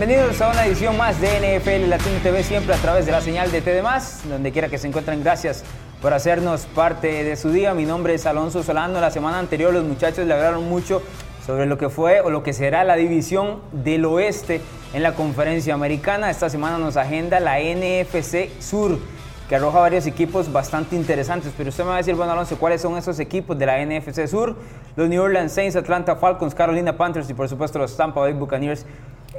Bienvenidos a una edición más de NFL Latino TV, siempre a través de la señal de TD, donde quiera que se encuentren. Gracias por hacernos parte de su día. Mi nombre es Alonso Solano. La semana anterior los muchachos le hablaron mucho sobre lo que fue o lo que será la división del oeste en la conferencia americana. Esta semana nos agenda la NFC Sur, que arroja varios equipos bastante interesantes. Pero usted me va a decir, bueno, Alonso, ¿cuáles son esos equipos de la NFC Sur? Los New Orleans Saints, Atlanta Falcons, Carolina Panthers y por supuesto los Tampa Bay Buccaneers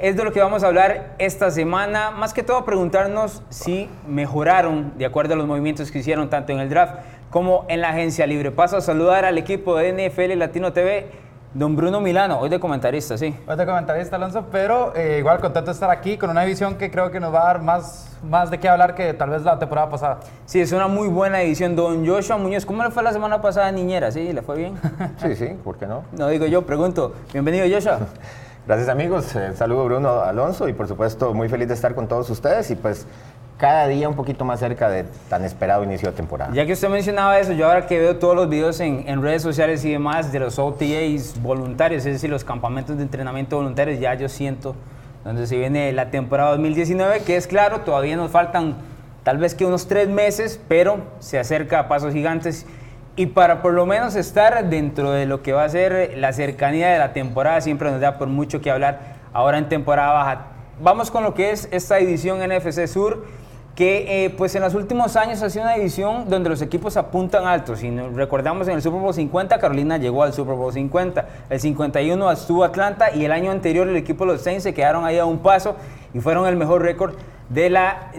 es de lo que vamos a hablar esta semana. Más que todo preguntarnos si mejoraron de acuerdo a los movimientos que hicieron tanto en el draft como en la agencia libre. Paso a saludar al equipo de NFL Latino TV. Don Bruno Milano, hoy de comentarista, sí. Hoy de comentarista, Alonso, pero eh, igual contento de estar aquí con una edición que creo que nos va a dar más, más de qué hablar que tal vez la temporada pasada. Sí, es una muy buena edición. Don Joshua Muñoz, ¿cómo le fue la semana pasada Niñera? ¿Sí? ¿Le fue bien? Sí, sí, ¿por qué no? No digo yo, pregunto. Bienvenido, Joshua. Gracias amigos, eh, saludo Bruno Alonso y por supuesto muy feliz de estar con todos ustedes y pues cada día un poquito más cerca de tan esperado inicio de temporada. Ya que usted mencionaba eso, yo ahora que veo todos los videos en, en redes sociales y demás de los OTAs voluntarios, es decir, los campamentos de entrenamiento voluntarios, ya yo siento donde se viene la temporada 2019, que es claro, todavía nos faltan tal vez que unos tres meses, pero se acerca a pasos gigantes y para por lo menos estar dentro de lo que va a ser la cercanía de la temporada, siempre nos da por mucho que hablar ahora en temporada baja. Vamos con lo que es esta edición NFC Sur, que eh, pues en los últimos años ha sido una división donde los equipos apuntan alto. Si recordamos en el Super Bowl 50, Carolina llegó al Super Bowl 50, el 51 estuvo Atlanta y el año anterior el equipo de los Saints se quedaron ahí a un paso y fueron el mejor récord de la,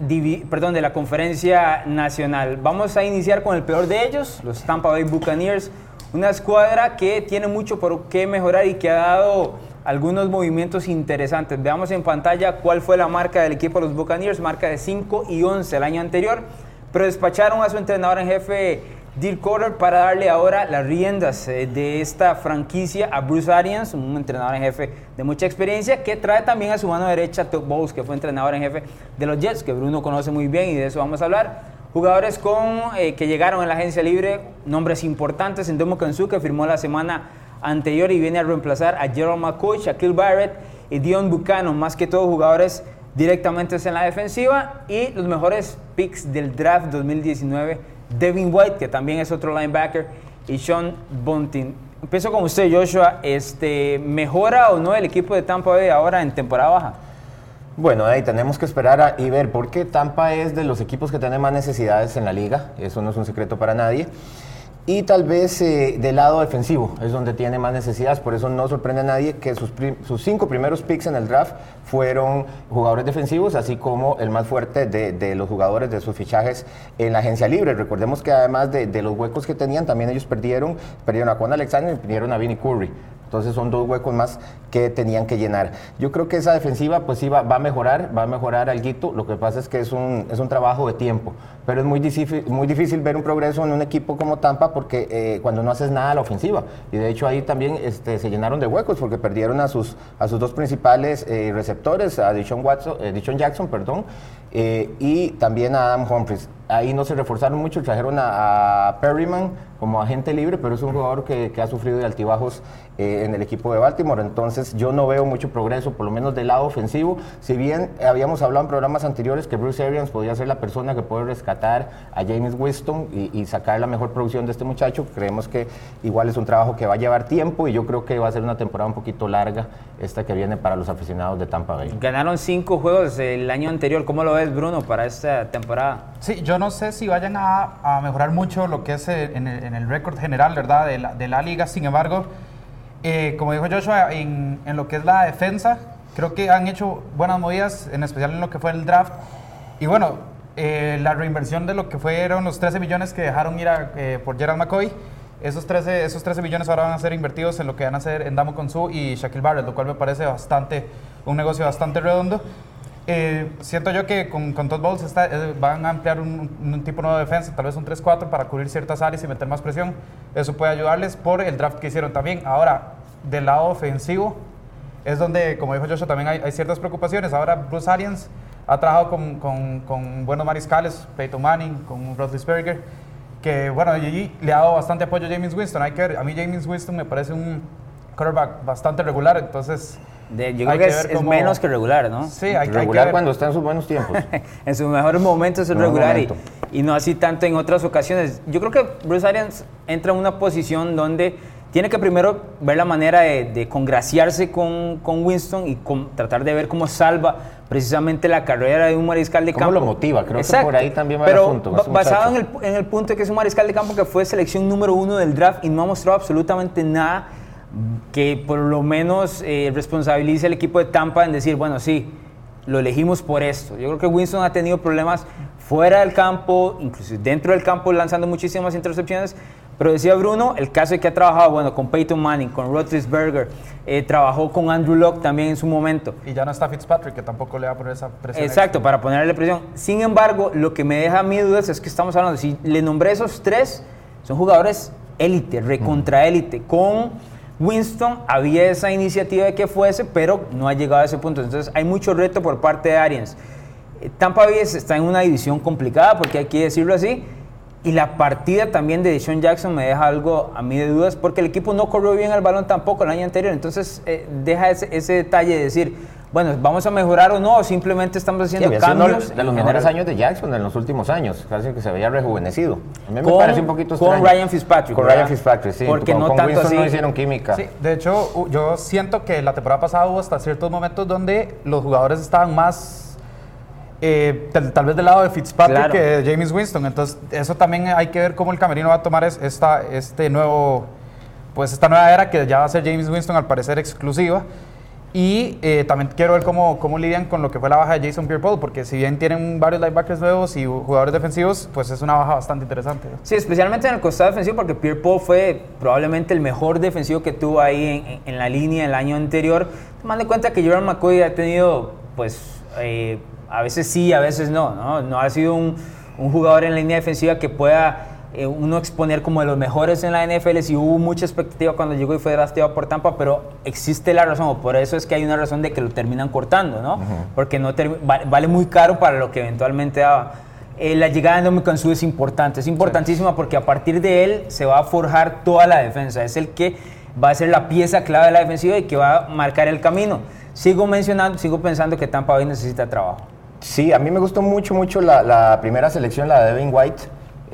perdón, de la conferencia nacional. Vamos a iniciar con el peor de ellos, los Tampa Bay Buccaneers, una escuadra que tiene mucho por qué mejorar y que ha dado algunos movimientos interesantes. Veamos en pantalla cuál fue la marca del equipo de los Buccaneers, marca de 5 y 11 el año anterior, pero despacharon a su entrenador en jefe Dirk Cotter para darle ahora las riendas eh, de esta franquicia a Bruce Arians, un entrenador en jefe de mucha experiencia, que trae también a su mano derecha Todd Bowles, que fue entrenador en jefe de los Jets, que Bruno conoce muy bien y de eso vamos a hablar. Jugadores con, eh, que llegaron en la agencia libre, nombres importantes, en Domo Kansu, que firmó la semana anterior y viene a reemplazar a Gerald McCoy, Shaquille Barrett y Dion Buchanan, más que todos jugadores directamente en la defensiva y los mejores picks del draft 2019 Devin White, que también es otro linebacker, y Sean Bunting. Empiezo con usted, Joshua. Este, ¿Mejora o no el equipo de Tampa Bay ahora en temporada baja? Bueno, ahí tenemos que esperar y ver, porque Tampa es de los equipos que tienen más necesidades en la liga, eso no es un secreto para nadie. Y tal vez eh, del lado defensivo es donde tiene más necesidades, por eso no sorprende a nadie que sus, sus, cinco primeros picks en el draft fueron jugadores defensivos, así como el más fuerte de, de los jugadores de sus fichajes en la agencia libre. Recordemos que además de, de, los huecos que tenían, también ellos perdieron, perdieron a Juan Alexander y perdieron a Vinnie Curry. Entonces son dos huecos más que tenían que llenar. Yo creo que esa defensiva pues sí va, va a mejorar, va a mejorar algo. Lo que pasa es que es un, es un trabajo de tiempo, pero es muy difícil, muy difícil ver un progreso en un equipo como Tampa porque eh, cuando no haces nada a la ofensiva. Y de hecho ahí también este, se llenaron de huecos porque perdieron a sus, a sus dos principales eh, receptores, a Dishon, Watson, eh, Jackson perdón, y también a Adam Humphries ahí no se reforzaron mucho, trajeron a, Perryman como agente libre, pero es un jugador que, que ha sufrido de altibajos eh, en el equipo de Baltimore. Entonces yo no veo mucho progreso, por lo menos del lado ofensivo. Si bien habíamos hablado en programas anteriores que Bruce Arians podía ser la persona que puede rescatar a James Winston y, sacar la mejor producción de este muchacho, creemos que igual es un trabajo que va a llevar tiempo y yo creo que va a ser una temporada un poquito larga esta que viene para los aficionados de Tampa Bay. Ganaron cinco juegos el año anterior. ¿Cómo lo ves, Bruno, para esta temporada? Sí, yo no sé si vayan a, mejorar mucho lo que es en el, récord general, ¿verdad? De la, de la liga. Sin embargo, eh, como dijo Joshua, en, en, lo que es la defensa, creo que han hecho buenas movidas, en especial en lo que fue el draft. Y bueno, eh, la reinversión de lo que fueron los 13 millones que dejaron ir a, eh, por Gerald McCoy, esos 13, esos 13 millones ahora van a ser invertidos en lo que van a hacer en Damo Konsu y Shaquille Barrett, lo cual me parece bastante, un negocio bastante redondo. Eh, siento yo que con, con Todd Bowles está, eh, van a ampliar un, tipo nuevo de defensa, tal vez un 3-4 para cubrir ciertas áreas y meter más presión. Eso puede ayudarles por el draft que hicieron también. Ahora, del lado ofensivo, es donde, como dijo Joshua, también hay, hay ciertas preocupaciones. Ahora, Bruce Arians ha trabajado con, con, con buenos mariscales, Peyton Manning, con Roethlisberger, que bueno, allí le ha dado bastante apoyo a James Winston. Hay que a mí James Winston me parece un quarterback bastante regular, entonces De- yo creo Hay que, que es, es cómo- menos que regular, ¿no? Sí, hay, hay que Regular ver. cuando está en sus buenos tiempos. en sus mejores momentos es regular y, momento. y no así tanto en otras ocasiones. Yo creo que Bruce Arians entra en una posición donde tiene que primero ver la manera de, de congraciarse con, con Winston y con- tratar de ver cómo salva precisamente la carrera de un mariscal de ¿Cómo campo. lo motiva? Creo que por ahí también va el Pero asunto, ba- ese basado en el, en el punto de que es un mariscal de campo que fue selección número uno del draft y no ha mostrado absolutamente nada que por lo menos eh, responsabilice al equipo de Tampa en decir, bueno, sí, lo elegimos por esto. Yo creo que Winston ha tenido problemas fuera del campo, incluso dentro del campo, lanzando muchísimas intercepciones. Pero decía Bruno, el caso de que ha trabajado, bueno, con Peyton Manning, con Roethlisberger, eh, trabajó con Andrew Locke también en su momento. Y ya no está Fitzpatrick, que tampoco le va a poner esa presión. Exacto, extra. para ponerle presión. Sin embargo, lo que me deja a mí dudas es que estamos hablando, si le nombré esos tres, son jugadores élite, recontra élite. Con Winston había esa iniciativa de que fuese, pero no ha llegado a ese punto. Entonces hay mucho reto por parte de Arians. Eh, Tampa Bay está en una división complicada, porque hay que decirlo así. Y la partida también de Deshaun Jackson me deja algo a mí de dudas, porque el equipo no corrió bien el balón tampoco el año anterior. Entonces eh, deja ese, ese detalle de decir, bueno, vamos a mejorar o no, o simplemente estamos haciendo cambios. de los en mejores años de Jackson en los últimos años, casi que se veía rejuvenecido. A mí me Con- parece un poquito con. Ryan Fitzpatrick, Con ¿verdad? Ryan Fitzpatrick, sí. Porque con, no con tanto Winston no así- hicieron química. Sí, de hecho, yo siento que la temporada pasada hubo hasta ciertos momentos donde los jugadores estaban más, eh, tal, tal vez del lado de Fitzpatrick Claro. que de James Winston. Entonces, eso también hay que ver cómo el camerino va a tomar es- esta, este nuevo, pues esta nueva era que ya va a ser James Winston al parecer exclusiva. Y eh, también quiero ver cómo, cómo lidian con lo que fue la baja de Jason Pierre-Paul, porque si bien tienen varios linebackers nuevos y jugadores defensivos, pues es una baja bastante interesante. Sí, especialmente en el costado defensivo, porque Pierre Paul fue probablemente el mejor defensivo que tuvo ahí en, la línea el año anterior. Tomando en cuenta que Jordan McCoy ha tenido, pues, eh, a veces sí, a veces no, ¿no? No ha sido un jugador en la línea defensiva que pueda eh, uno exponer como de los mejores en la NFL. Si hubo mucha expectativa cuando llegó y fue drafteado por Tampa, pero existe la razón, o por eso es que hay una razón de que lo terminan cortando, ¿no? Porque no termi- va- vale muy caro para lo que eventualmente daba. Eh, la llegada de Nomi Kansu es importante, es importantísima porque a partir de él se va a forjar toda la defensa. Es el que va a ser la pieza clave de la defensiva y que va a marcar el camino. Sigo mencionando, sigo pensando que Tampa Bay necesita trabajo. Sí, a mí me gustó mucho, mucho la, la primera selección, la de Devin White,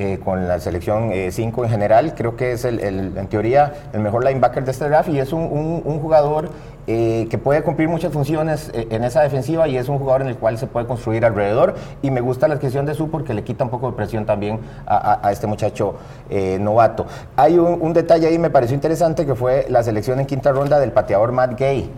eh, con la selección 5 en general. Creo que es, el, en teoría, el mejor linebacker de este draft y es un, jugador eh, que puede cumplir muchas funciones eh, en esa defensiva y es un jugador en el cual se puede construir alrededor. Y me gusta la adquisición de su porque le quita un poco de presión también a, este muchacho eh, novato. Hay un, un detalle ahí, me pareció interesante, que fue la selección en quinta ronda del pateador Matt Gay.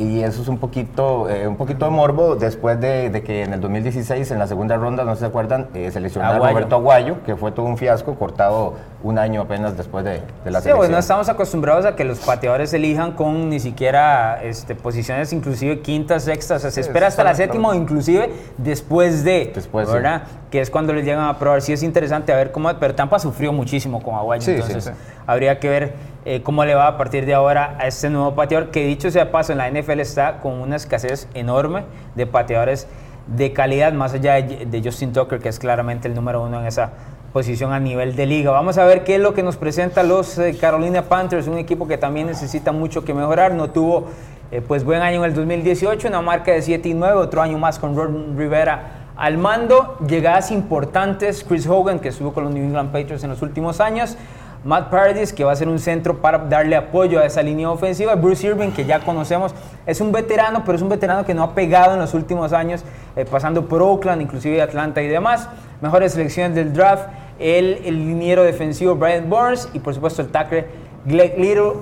Y eso es un poquito, eh, un poquito de morbo después de, de que en el 2016, en la segunda ronda, no se acuerdan, eh, seleccionaron a. Roberto Aguayo, que fue todo un fiasco, cortado un año apenas después de, de la Sí, selección. pues no estamos acostumbrados a que los pateadores elijan con ni siquiera este, posiciones inclusive quintas, sextas, o sea, se Sí, espera hasta la séptima o inclusive después de, Después, sí. ¿verdad? Que es cuando les llegan a probar. Sí es interesante a ver cómo, pero Tampa sufrió muchísimo con Aguayo, Sí, entonces sí. habría que ver eh, cómo le va a partir de ahora a este nuevo pateador, que dicho sea de paso, en la NFL está con una escasez enorme de pateadores de calidad, más allá de, de Justin Tucker, que es claramente el número uno en esa posición a nivel de liga. Vamos a ver qué es lo que nos presenta los eh, Carolina Panthers, un equipo que también necesita mucho que mejorar. No tuvo eh, pues buen año en el 2018, una marca de 7 y 9, otro año más con Ron Rivera al mando. Llegadas importantes, Chris Hogan, que estuvo con los New England Patriots en los últimos años. Matt Paradis, que va a ser un centro para darle apoyo a esa línea ofensiva. Bruce Irving, que ya conocemos, es un veterano, pero es un veterano que no ha pegado en los últimos años, eh, pasando por Oakland, inclusive Atlanta y demás. Mejores selecciones del draft, el, liniero defensivo Brian Burns y por supuesto el tackle Greg Little.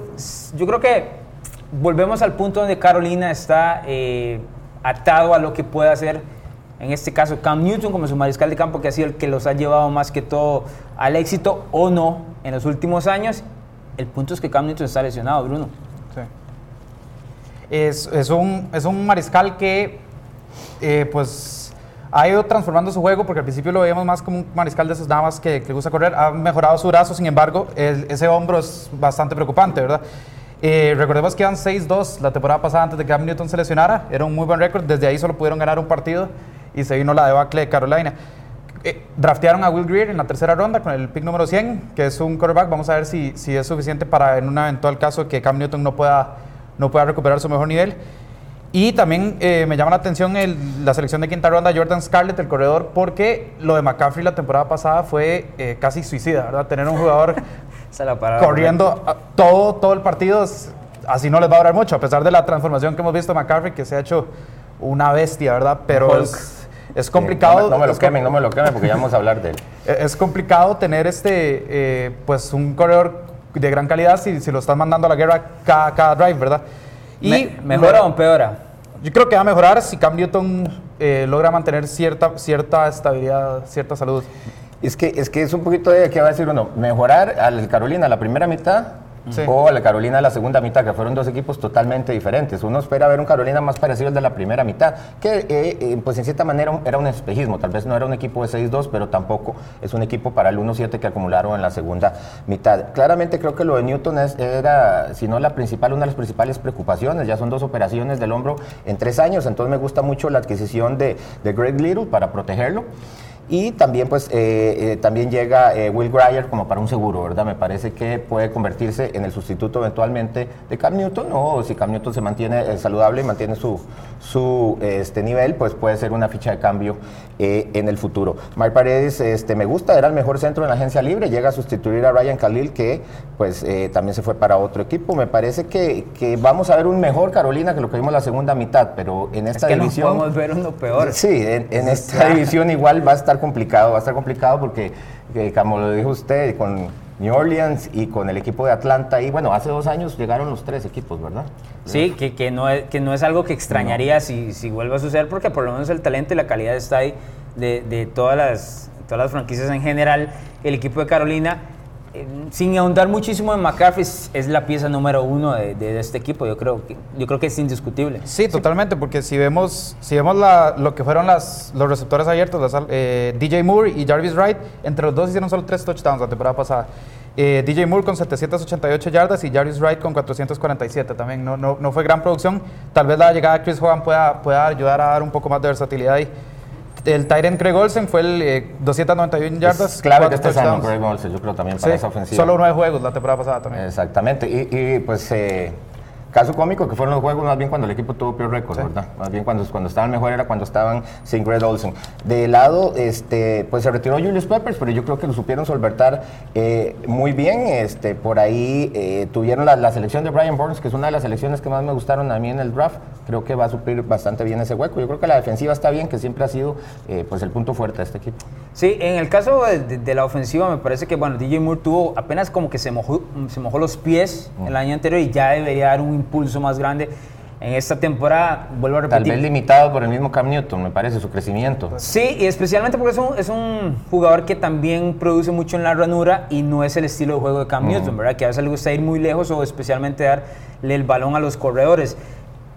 Yo creo que volvemos al punto donde Carolina está eh, atado a lo que puede hacer en este caso Cam Newton como su mariscal de campo que ha sido el que los ha llevado más que todo al éxito o no en los últimos años. El punto es que Cam Newton está lesionado, Bruno. Sí. Es, es un, es un mariscal que, eh, pues, ha ido transformando su juego, porque al principio lo veíamos más como un mariscal de esos damas que, le gusta correr. Ha mejorado su brazo, sin embargo, el- ese hombro es bastante preocupante, ¿verdad? Eh, recordemos que iban 6-2 la temporada pasada antes de que Cam Newton se lesionara. Era un muy buen récord. Desde ahí solo pudieron ganar un partido y se vino la debacle de Carolina. Eh, draftearon a Will Greer en la tercera ronda con el pick número 100, que es un quarterback. Vamos a ver si, si es suficiente para, en un eventual caso, que Cam Newton no pueda, no pueda recuperar su mejor nivel. Y también eh, me llama la atención el- la selección de quinta ronda, Jordan Scarlett, el corredor, porque lo de McCaffrey la temporada pasada fue eh, casi suicida, ¿verdad? Tener un jugador la corriendo a- todo, todo el partido, así no les va a durar mucho, a pesar de la transformación que hemos visto de McCaffrey, que se ha hecho una bestia, ¿verdad? Pero Hulk. es, es complicado. Sí, no, me, no me lo quemen, no me lo quemen porque ya vamos a hablar de él. es complicado tener este, eh, pues un corredor de gran calidad si, si lo estás mandando a la guerra cada, cada drive, ¿verdad? Me- ¿Mejora o empeora? Yo creo que va a mejorar si Cam Newton eh, logra mantener cierta, cierta estabilidad, cierta salud. Es que, es que es un poquito de, ¿qué va a decir uno? ¿Mejorar al Carolina la primera mitad Sí. o al Carolina la segunda mitad? Que fueron dos equipos totalmente diferentes. Uno espera ver un Carolina más parecido al de la primera mitad, que eh, eh, pues en cierta manera era un espejismo. Tal vez no era un equipo de 6-2, pero tampoco es un equipo para el 1-7 que acumularon en la segunda mitad. Claramente creo que lo de Newton es- era, si no la principal, una de las principales preocupaciones. Ya son dos operaciones del hombro en tres años, entonces me gusta mucho la adquisición de, de Greg Little para protegerlo. Y también, pues, eh, eh, también llega eh, Will Grier como para un seguro, ¿verdad? Me parece que puede convertirse en el sustituto eventualmente de Cam Newton, o si Cam Newton se mantiene eh, saludable y mantiene su, su este nivel, pues puede ser una ficha de cambio en el futuro. Mike Paredes, este, me gusta, era el mejor centro en la agencia libre, llega a sustituir a Ryan Khalil, que pues eh, también se fue para otro equipo. Me parece que, que vamos a ver un mejor Carolina que lo que vimos la segunda mitad, pero en Es esta que no división... podemos ver uno peor. Sí, en, en esta división igual va a estar complicado, va a estar complicado porque, eh, como lo dijo usted, con New Orleans y con el equipo de Atlanta, y bueno, hace dos años llegaron los tres equipos, ¿verdad? Sí, que, que, no es, que no es algo que extrañaría si, si vuelve a suceder, porque por lo menos el talento y la calidad está ahí de, de todas, las, todas las franquicias en general. El equipo de Carolina, sin ahondar muchísimo en McCaffrey, es, la pieza número uno de, este equipo. Yo creo, que, yo creo que es indiscutible. Sí, totalmente, porque si vemos, si vemos la- lo que fueron las, los receptores abiertos, las eh, DJ Moore y Jarvis Wright, entre los dos hicieron solo tres touchdowns la temporada pasada. Eh, DJ Moore con 788 yardas y Jarvis Wright con 447 también. No, no, no fue gran producción. Tal vez la llegada de Chris Hogan pueda, pueda ayudar a dar un poco más de versatilidad ahí. El Tyrant Craig Olsen fue el eh, 291 yardas. Es clave de cuatro este. Greg Olsen, yo creo también para Sí, esa ofensiva. solo nueve juegos la temporada pasada también. Exactamente, y, y, pues eh, caso cómico que fueron los juegos más bien cuando el equipo tuvo peor récord, ¿verdad? Más bien cuando, cuando estaban mejor era cuando estaban sin Greg Olsen. De lado, este, pues se retiró Julius Peppers, pero yo creo que lo supieron solventar eh, muy bien. Este, por ahí eh, tuvieron la, la selección de Brian Burns, que es una de las selecciones que más me gustaron a mí en el draft. Creo que va a suplir bastante bien ese hueco. Yo creo que la defensiva está bien, que siempre ha sido eh, pues el punto fuerte de este equipo. Sí, en el caso de, de- de la ofensiva me parece que bueno, DJ Moore tuvo apenas como que se mojó, se mojó los pies el año anterior y ya debería dar un impulso más grande. En esta temporada, vuelvo a Tal repetir. vez limitado por el mismo Cam Newton, me parece, su crecimiento. Sí, y especialmente porque es un, es un jugador que también produce mucho en la ranura y no es el estilo de juego de Cam Newton, ¿verdad? Que a veces le gusta ir muy lejos o especialmente darle el balón a los corredores.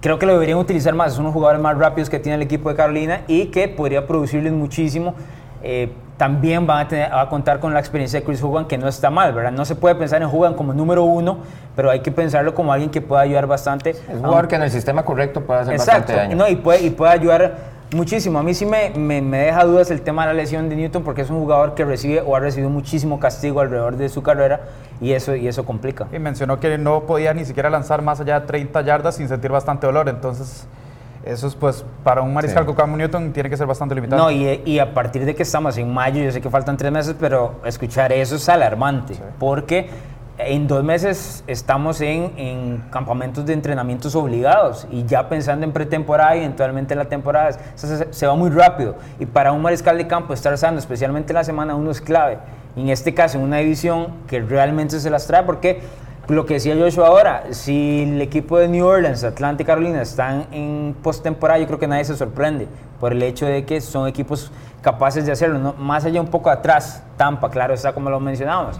Creo que lo deberían utilizar más, es uno de los jugadores más rápidos que tiene el equipo de Carolina y que podría producirles muchísimo. Eh, también van a, tener- a contar con la experiencia de Chris Hogan, que no está mal, ¿verdad? No se puede pensar en Hogan como número uno, pero hay que pensarlo como alguien que pueda ayudar bastante. Es un jugador que en el sistema correcto puede hacer Exacto, bastante daño. no, y, puede, y puede ayudar muchísimo. A mí sí me, me- me deja dudas el tema de la lesión de Newton porque es un jugador que recibe o ha recibido muchísimo castigo alrededor de su carrera y eso, y eso complica. Y mencionó que no podía ni siquiera lanzar más allá de 30 yardas sin sentir bastante dolor. Entonces, eso es pues para un mariscal Sí. como Cam Newton tiene que ser bastante limitado. No, y, y a partir de que estamos en mayo, yo sé que faltan tres meses, pero escuchar eso es alarmante porque en dos meses estamos en, en campamentos de entrenamientos obligados y ya pensando en pretemporada y eventualmente en la temporada, se, se va muy rápido. Y para un mariscal de campo estar sano, especialmente en la semana uno es clave. En este caso, en una división que realmente se las trae, porque lo que decía Joshua ahora, si el equipo de New Orleans, Atlanta y Carolina están en postemporada, yo creo que nadie se sorprende por el hecho de que son equipos capaces de hacerlo. Más allá un poco atrás, Tampa, claro, está como lo mencionábamos.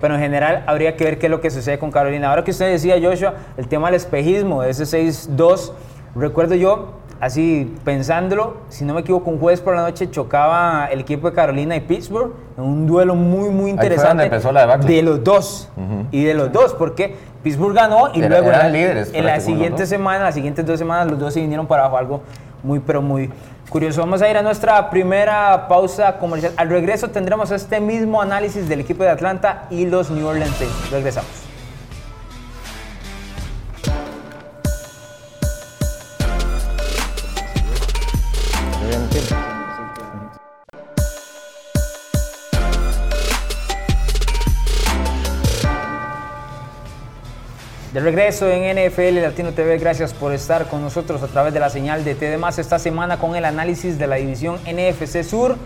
Pero en general habría que ver qué es lo que sucede con Carolina. Ahora que usted decía, Joshua, el tema del espejismo, ese 6-2, recuerdo yo, así pensándolo, si no me equivoco, un jueves por la noche chocaba el equipo de Carolina y Pittsburgh en un duelo muy, muy fue donde interesante. empezó la debacle. de los dos. Y de los dos, porque Pittsburgh ganó y Era- luego en eran la, líderes, en la prácticamente, siguiente semana, las siguientes dos semanas, los dos se vinieron para abajo, algo muy, pero muy curioso. Vamos a ir a nuestra primera pausa comercial. Al regreso tendremos este mismo análisis del equipo de Atlanta y los New Orleans Saints. Regresamos. Regreso en NFL Latino TV, gracias por estar con nosotros a través de la señal de TDMás esta semana con el análisis de la división NFC Sur,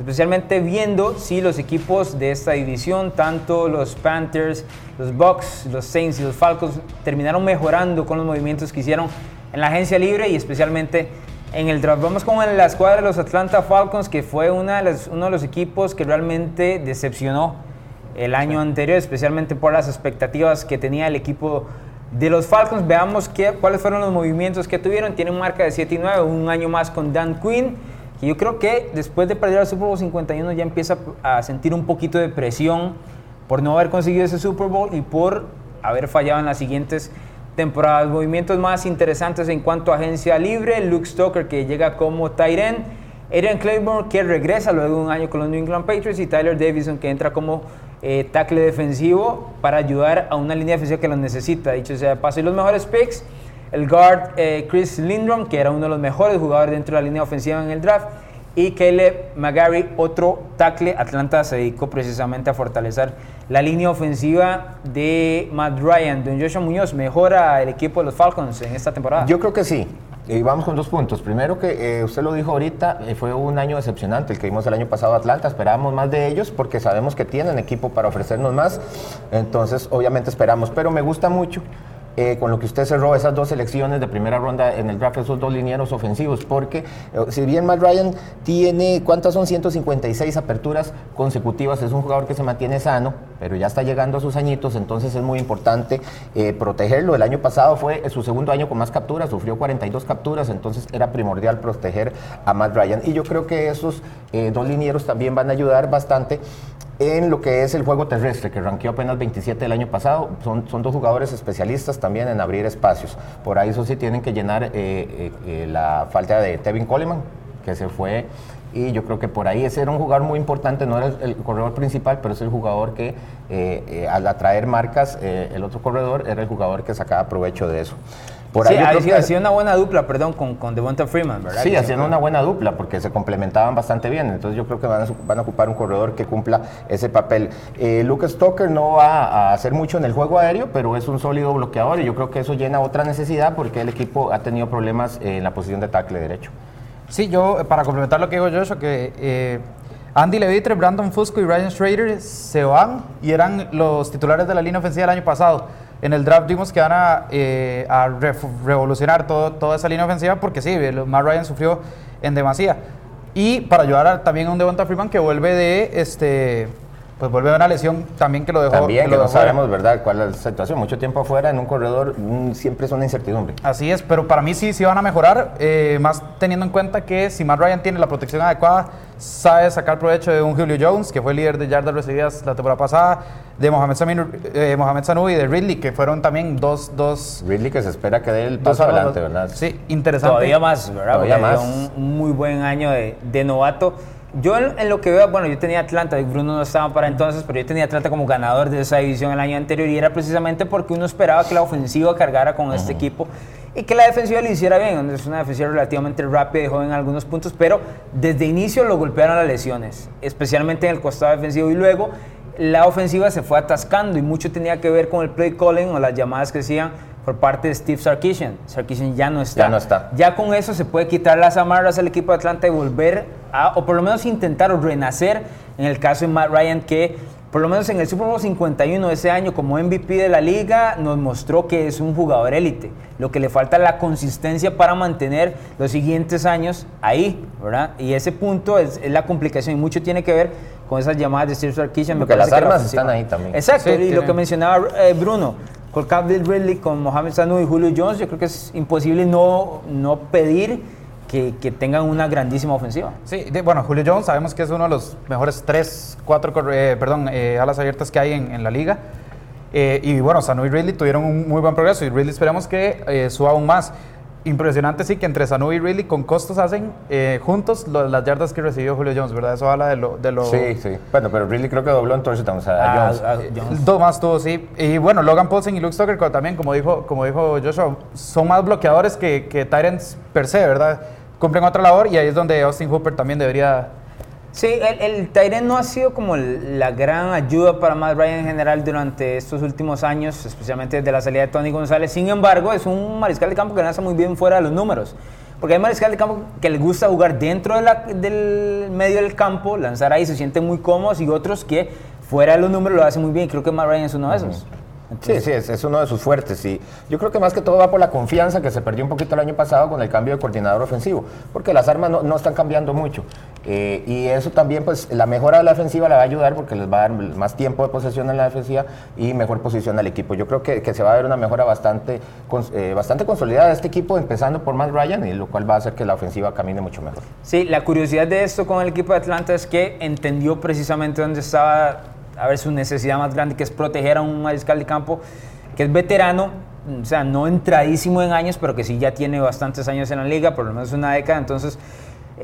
especialmente viendo si los equipos de esta división, tanto los Panthers, los Bucks, los Saints y los Falcons, terminaron mejorando con los movimientos que hicieron en la agencia libre y especialmente en el draft. Vamos con la escuadra de los Atlanta Falcons, que fue una de uno de los equipos que realmente decepcionó el año anterior, especialmente por las expectativas que tenía el equipo de los Falcons. Veamos qué, cuáles fueron los movimientos que tuvieron. Tienen marca de 7 y 9, un año más con Dan Quinn. Y yo creo que después de perder el Super Bowl 51 ya empieza a sentir un poquito de presión por no haber conseguido ese Super Bowl y por haber fallado en las siguientes temporadas. Movimientos más interesantes en cuanto a agencia libre. Luke Stoker que llega como end. Adrian Claiborne que regresa luego de un año con los New England Patriots y Tyler Davison que entra como eh, tackle defensivo para ayudar a una línea defensiva que lo necesita. Dicho sea de paso, y los mejores picks, el guard eh, Chris Lindrom, que era uno de los mejores jugadores dentro de la línea ofensiva en el draft, y Caleb McGarry, otro tackle. Atlanta se dedicó precisamente a fortalecer la línea ofensiva de Matt Ryan. Don Joshua Muñoz, ¿mejora el equipo de los Falcons en esta temporada? Yo creo que sí. Y vamos con dos puntos. Primero que eh, usted lo dijo ahorita, eh, fue un año decepcionante el que vimos el año pasado Atlanta. Esperábamos más de ellos porque sabemos que tienen equipo para ofrecernos más. Entonces, obviamente esperamos. Pero me gusta mucho eh, con lo que usted cerró esas dos selecciones de primera ronda en el draft, esos dos linieros ofensivos, porque eh, si bien Matt Ryan tiene, ¿cuántas son? 156 aperturas consecutivas, es un jugador que se mantiene sano, pero ya está llegando a sus añitos, entonces es muy importante eh, protegerlo. El año pasado fue su segundo año con más capturas, sufrió 42 capturas, entonces era primordial proteger a Matt Ryan. Y yo creo que esos dos linieros también van a ayudar bastante en lo que es el juego terrestre, que ranqueó apenas 27 el año pasado. Son, son dos jugadores especialistas también en abrir espacios. Por ahí eso sí tienen que llenar eh, eh, eh, la falta de Tevin Coleman, que se fue. Y yo creo que por ahí ese era un jugador muy importante, no era el, corredor principal, pero es el jugador que al atraer marcas, el otro corredor era el jugador que sacaba provecho de eso. Por sí, hacía una buena dupla, perdón, con, con Devonta Freeman, ¿verdad? Sí, hacían una buena dupla porque se complementaban bastante bien. Entonces yo creo que van a, van a ocupar un corredor que cumpla ese papel. Eh, Lucas Tucker no va a hacer mucho en el juego aéreo, pero es un sólido bloqueador y yo creo que eso llena otra necesidad porque el equipo ha tenido problemas en la posición de tackle derecho. Sí, yo, eh, para complementar lo que digo yo, que eh, Andy Levitre, Brandon Fusco y Ryan Schrader se van y eran los titulares de la línea ofensiva del año pasado en el draft vimos que van a, eh, revolucionar toda esa línea ofensiva porque sí, Matt Ryan sufrió en demasía. Y para ayudar también a un Devonta Freeman que vuelve de este pues vuelve a una lesión también que lo dejó. También que, no sabemos, ¿verdad?, cuál es la situación. Mucho tiempo afuera en un corredor mm, siempre es una incertidumbre. Así es, pero para mí sí, sí van a mejorar, eh, más teniendo en cuenta que si Matt Ryan tiene la protección adecuada, sabe sacar provecho de un Julio Jones, que fue líder de yardas recibidas la temporada pasada, de Mohamed, eh, Mohamed Sanu y de Ridley, que fueron también dos, dos... Ridley que se espera que dé el paso adelante, ¿verdad? Sí, interesante. Todavía más, ¿verdad? Todavía más. Un, muy buen año de, de novato. Yo en, lo que veo, bueno, yo tenía Atlanta, Bruno no estaba para entonces, pero yo tenía Atlanta como ganador de esa división el año anterior y era precisamente porque uno esperaba que la ofensiva cargara con este equipo y que la defensiva lo hiciera bien. Es una defensiva relativamente rápida y joven en algunos puntos, pero desde inicio lo golpearon las lesiones, especialmente en el costado defensivo y luego la ofensiva se fue atascando y mucho tenía que ver con el play calling o las llamadas que hacían por parte de Steve Sarkisian. Sarkisian ya no está. Ya no está. Ya con eso se puede quitar las amarras al equipo de Atlanta y volver a, o por lo menos intentar renacer en el caso de Matt Ryan, que por lo menos en el Super Bowl 51 de ese año como MVP de la liga nos mostró que es un jugador élite. Lo que le falta es la consistencia para mantener los siguientes años ahí, ¿verdad? Y ese punto es, la complicación y mucho tiene que ver con esas llamadas de Steve Sarkisian. Porque las armas están ahí también. Exacto, y lo que mencionaba eh, Bruno, con Calvin Ridley, con Mohamed Sanu y Julio Jones, yo creo que es imposible no, no pedir que, que, tengan una grandísima ofensiva. Sí, bueno, Julio Jones sabemos que es uno de los mejores tres, cuatro, eh, perdón, eh, alas abiertas que hay en, en la liga. Eh, y bueno, Sanu y Ridley tuvieron un muy buen progreso y Ridley esperamos que suba aún más impresionante sí que entre Sanu y Ridley con costos hacen eh, juntos las yardas que recibió Julio Jones, ¿verdad? Eso habla de lo... De lo... Sí, sí. Bueno, pero Ridley creo que dobló en touchdowns a, ah, Jones. Dos más tuvo, sí. Y bueno, Logan Paulsen y Luke Stoker también, como dijo, como dijo Joshua, son más bloqueadores que, que Tyrants per se, ¿verdad? Cumplen otra labor y ahí es donde Austin Hooper también debería Sí, el, el no ha sido como la gran ayuda para Matt Ryan en general durante estos últimos años, especialmente desde la salida de Tony González. Sin embargo, es un mariscal de campo que nace muy bien fuera de los números. Porque hay mariscal de campo que les gusta jugar dentro del medio del campo, lanzar ahí, se sienten muy cómodos, y otros que fuera de los números lo hacen muy bien. Creo que Matt Ryan es uno de esos sí, sí, es, uno de sus fuertes. Y yo creo que más que todo va por la confianza que se perdió un poquito el año pasado con el cambio de coordinador ofensivo, porque las armas no, están cambiando mucho. Eh, y eso también, pues la mejora de la ofensiva la va a ayudar porque les va a dar más tiempo de posesión en la defensiva y mejor posición al equipo. Yo creo que, se va a ver una mejora bastante, eh, bastante consolidada de este equipo, empezando por Matt Ryan, y lo cual va a hacer que la ofensiva camine mucho mejor. Sí, la curiosidad de esto con el equipo de Atlanta es que entendió precisamente dónde estaba a ver su necesidad más grande, que es proteger a un mariscal de campo que es veterano, o sea, no entradísimo en años, pero que sí ya tiene bastantes años en la liga, por lo menos una década, entonces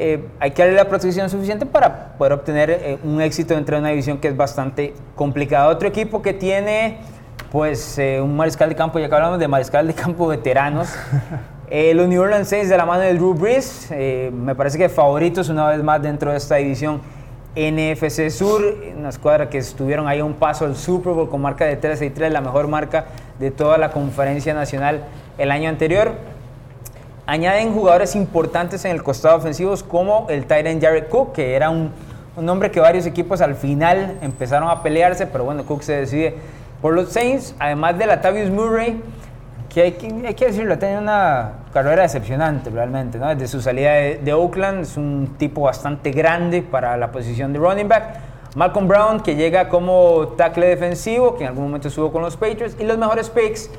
eh, hay que darle la protección suficiente para poder obtener eh, un éxito dentro de una división que es bastante complicada. Otro equipo que tiene, pues, eh, un mariscal de campo, ya que hablamos de mariscal de campo veteranos, los New Orleans Saints de la mano de Drew Brees, me parece que favoritos una vez más dentro de esta división NFC Sur, una escuadra que estuvieron ahí a un paso al Super Bowl con marca de 3 y 3, la mejor marca de toda la conferencia nacional el año anterior. Añaden jugadores importantes en el costado ofensivo como el Titan Jared Cook, que era un, un nombre que varios equipos al final empezaron a pelearse, pero bueno, Cook se decide por los Saints, además de Latavius Murray, que hay, que decirlo, ha tenido una carrera decepcionante realmente, ¿no? Desde su salida de, Oakland es un tipo bastante grande para la posición de running back. Malcolm Brown, que llega como tackle defensivo, que en algún momento estuvo con los Patriots, y los mejores picks,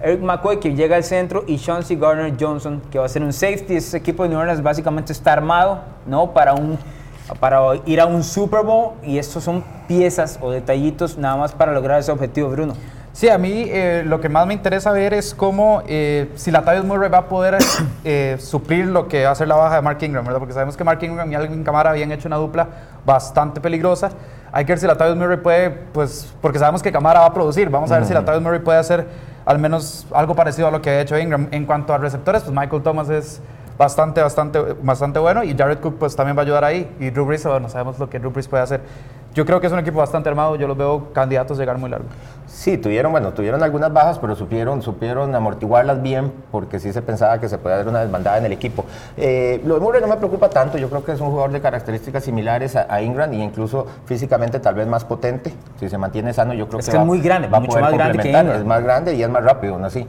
Eric McCoy, que llega al centro, y Chauncey Gardner Johnson, que va a ser un safety. Ese equipo de New Orleans básicamente está armado, ¿no? Para un para ir a un Super Bowl y estos son piezas o detallitos nada más para lograr ese objetivo, Bruno. Sí, a mí eh, lo que más me interesa ver es cómo, eh, si Latavius Murray va a poder eh, suplir lo que va a ser la baja de Mark Ingram, ¿verdad? Porque sabemos que Mark Ingram y Alvin Camara habían hecho una dupla bastante peligrosa. Hay que ver si Latavius Murray puede, pues, porque sabemos que Camara va a producir. Vamos a ver si Latavius Murray puede hacer al menos algo parecido a lo que ha hecho Ingram. En cuanto a receptores, pues Michael Thomas es bastante, bastante, bastante bueno y Jared Cook pues también va a ayudar ahí. Y Drew bueno, sabemos lo que Drew puede hacer yo creo que es un equipo bastante armado, yo los veo candidatos llegar muy largo. Sí, tuvieron, bueno, tuvieron algunas bajas, pero supieron, supieron amortiguarlas bien, porque sí se pensaba que se podía dar una desbandada en el equipo. Eh, lo de Murray no me preocupa tanto, yo creo que es un jugador de características similares a, Ingram y incluso físicamente tal vez más potente. Si se mantiene sano, yo creo que, es muy grande, va mucho más grande que Es más grande y es más rápido, aún así.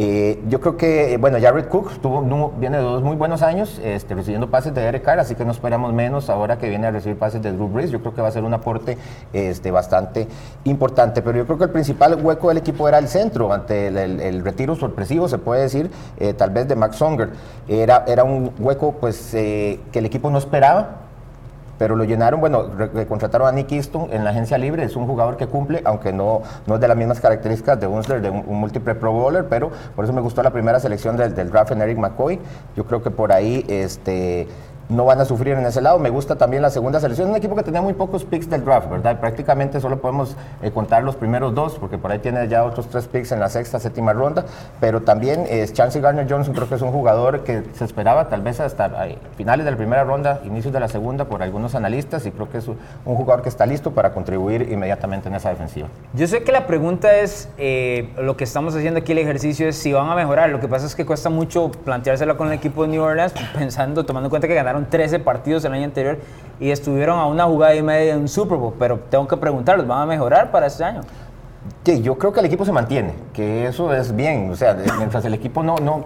Eh, yo creo que, bueno, Jared Cook tuvo, viene de dos muy buenos años este, recibiendo pases de Derek Carr, así que no esperamos menos ahora que viene a recibir pases de Drew Brees. Yo creo que va a ser un aporte este, bastante importante. Pero yo creo que el principal hueco del equipo era el centro, ante el, retiro sorpresivo, se puede decir, eh, tal vez de Max Songer. Era, era un hueco pues, eh, que el equipo no esperaba pero lo llenaron, bueno, contrataron a Nick Easton en la agencia libre, es un jugador que cumple, aunque no, no es de las mismas características de Unsler, de un, múltiple Pro Bowler, pero por eso me gustó la primera selección del, del draft en Eric McCoy. Yo creo que por ahí este, no van a sufrir en ese lado. Me gusta también la segunda selección. Un equipo que tenía muy pocos picks del draft, ¿verdad? Prácticamente solo podemos eh, contar los primeros dos, porque por ahí tiene ya otros tres picks en la sexta, séptima ronda. Pero también es Chancey Garner Johnson, creo que es un jugador que se esperaba tal vez hasta finales de la primera ronda, inicios de la segunda, por algunos analistas, y creo que es un jugador que está listo para contribuir inmediatamente en esa defensiva. Yo sé que la pregunta es, eh, lo que estamos haciendo aquí el ejercicio es si van a mejorar. Lo que pasa es que cuesta mucho planteárselo con el equipo de New Orleans, pensando, tomando en cuenta que ganaron 13 partidos el año anterior y estuvieron a una jugada y media de un Super Bowl, pero tengo que preguntarlos, ¿van a mejorar para este año? Sí, yo creo que el equipo se mantiene, que eso es bien, o sea, mientras el equipo no, no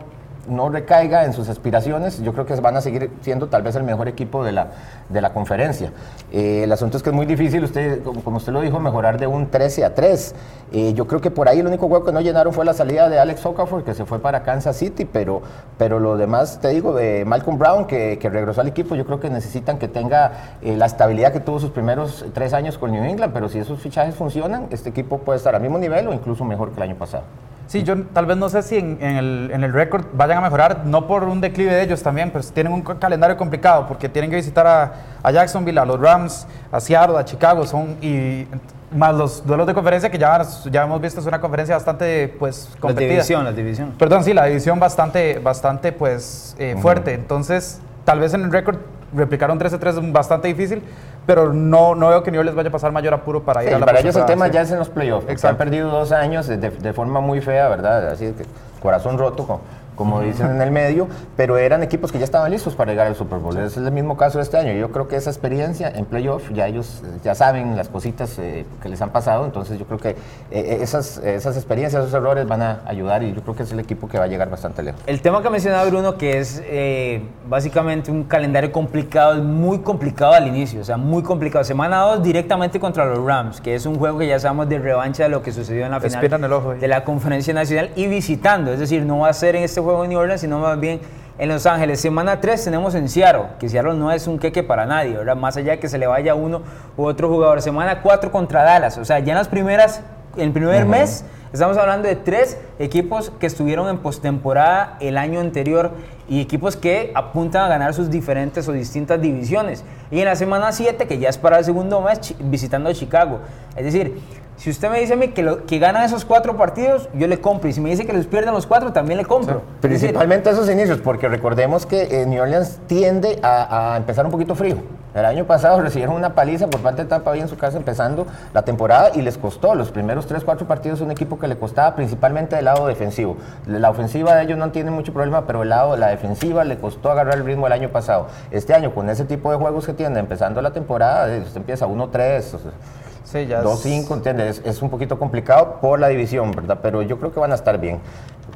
no recaiga en sus aspiraciones, yo creo que van a seguir siendo tal vez el mejor equipo de la, de la conferencia. Eh, el asunto es que es muy difícil, usted, como usted lo dijo, mejorar de un 13 a 3. Eh, yo creo que por ahí el único hueco que no llenaron fue la salida de Alex Okafor, que se fue para Kansas City, pero, pero lo demás, te digo, de Malcolm Brown, que, que regresó al equipo, yo creo que necesitan que tenga eh, la estabilidad que tuvo sus primeros tres años con New England, pero si esos fichajes funcionan, este equipo puede estar al mismo nivel o incluso mejor que el año pasado. Sí, yo tal vez no sé si en, el, en el récord vayan a mejorar, no por un declive de ellos también, pero tienen un calendario complicado porque tienen que visitar a, a Jacksonville, a los Rams, a Seattle, a Chicago, son y más los duelos de conferencia que ya, ya hemos visto es una conferencia bastante pues competida. La división, la división. Perdón, sí, la división bastante, bastante pues eh, fuerte. Entonces, tal vez en el récord replicar un 13-3 es bastante difícil, pero no, no veo que New Orleans vaya a pasar mayor apuro para ir Sí, a la para ellos el tema sí. ya es en los playoffs. Han perdido dos años de, de forma muy fea, ¿verdad? Así que corazón roto, co- como, dicen en el medio, pero eran equipos que ya estaban listos para llegar al Super Bowl. Es el mismo caso de este año. Yo creo que esa experiencia en playoff, ya ellos eh, ya saben las cositas eh, que les han pasado, entonces yo creo que eh, esas, esas experiencias, esos errores van a ayudar y yo creo que es el equipo que va a llegar bastante lejos. El tema que mencionaba Bruno, que es eh, básicamente un calendario complicado, es muy complicado al inicio, o sea, muy complicado. Semana 2 directamente contra los Rams, que es un juego que ya sabemos de revancha de lo que sucedió en la final ojo de la Conferencia Nacional y visitando, es decir, no va a ser en este juego en New Orleans, sino más bien en Los Ángeles. Semana 3 tenemos en Seattle, que Seattle no es un queque para nadie, ¿verdad? Más allá de que se le vaya uno u otro jugador. Semana 4 contra Dallas, o sea, ya en las primeras, en el primer mes Estamos hablando de tres equipos que estuvieron en postemporada el año anterior y equipos que apuntan a ganar sus diferentes o distintas divisiones. Y en la semana 7, que ya es para el segundo mes, visitando a Chicago. Es decir, si usted me dice a mí que, lo- que ganan esos cuatro partidos, yo le compro. Y si me dice que los pierden los cuatro, también le compro. Principalmente esos inicios, porque recordemos que eh, New Orleans tiende a, empezar un poquito frío. El año pasado recibieron una paliza por parte de Tampa Bay en su casa empezando la temporada y les costó. Los primeros 3, 4 partidos un equipo que le costaba principalmente del lado defensivo. La ofensiva de ellos no tiene mucho problema, pero el lado la defensiva le costó agarrar el ritmo el año pasado. Este año, con ese tipo de juegos que tiene, empezando la temporada, eh, usted empieza 1-3, o sea, Sí, ya es- 2-5, ¿entiendes? Es, es un poquito complicado por la división, ¿verdad? Pero yo creo que van a estar bien.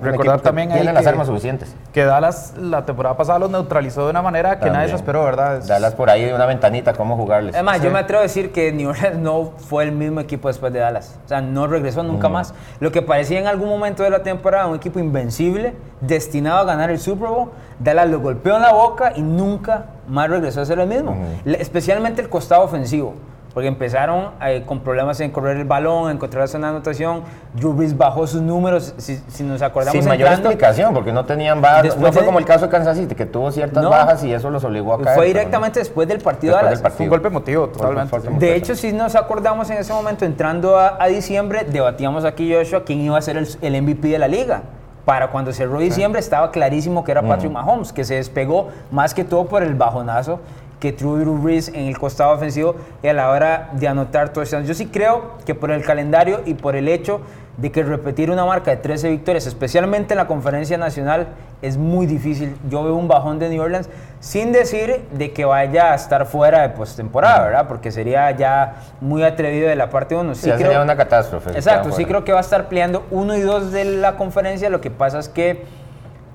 Recordar que también ahí tienen las que- armas suficientes. Que Dallas la temporada pasada los neutralizó de una manera que nadie También. se esperó, ¿verdad? Es- Dallas por ahí de una ventanita, cómo jugarles. Además, Sí. yo me atrevo a decir que New Orleans no fue el mismo equipo después de Dallas. O sea, no regresó nunca más. Lo que parecía en algún momento de la temporada un equipo invencible, destinado a ganar el Super Bowl, Dallas lo golpeó en la boca y nunca más regresó a ser el mismo. Especialmente el costado ofensivo. Porque empezaron eh, con problemas en correr el balón, en encontrar la zona de anotación. Brees bajó sus números. Si, si nos acordamos, Sin mayor entrando- explicación, porque no tenían bajas. Después No fue de- como el caso de Kansas City, que tuvo ciertas No. bajas y eso los obligó a caer. Fue directamente después del partido Después de del. Fue un golpe emotivo, totalmente. fue- De hecho, si nos acordamos en ese momento, entrando a, a diciembre, debatíamos aquí, Joshua, quién iba a ser el, el MVP de la liga. Para cuando cerró diciembre estaba clarísimo que era Patrick Mahomes, que se despegó más que todo por el bajonazo que Drew Brees en el costado ofensivo y a la hora de anotar touchdowns. Yo sí creo que por el calendario y por el hecho de que repetir una marca de 13 victorias, especialmente en la conferencia nacional, es muy difícil. Yo veo un bajón de New Orleans, sin decir de que vaya a estar fuera de postemporada, ¿verdad? Porque sería ya muy atrevido de la parte de uno. Sí, sería una catástrofe. Exacto, sí fuera. creo que va a estar peleando uno y dos de la conferencia. Lo que pasa es que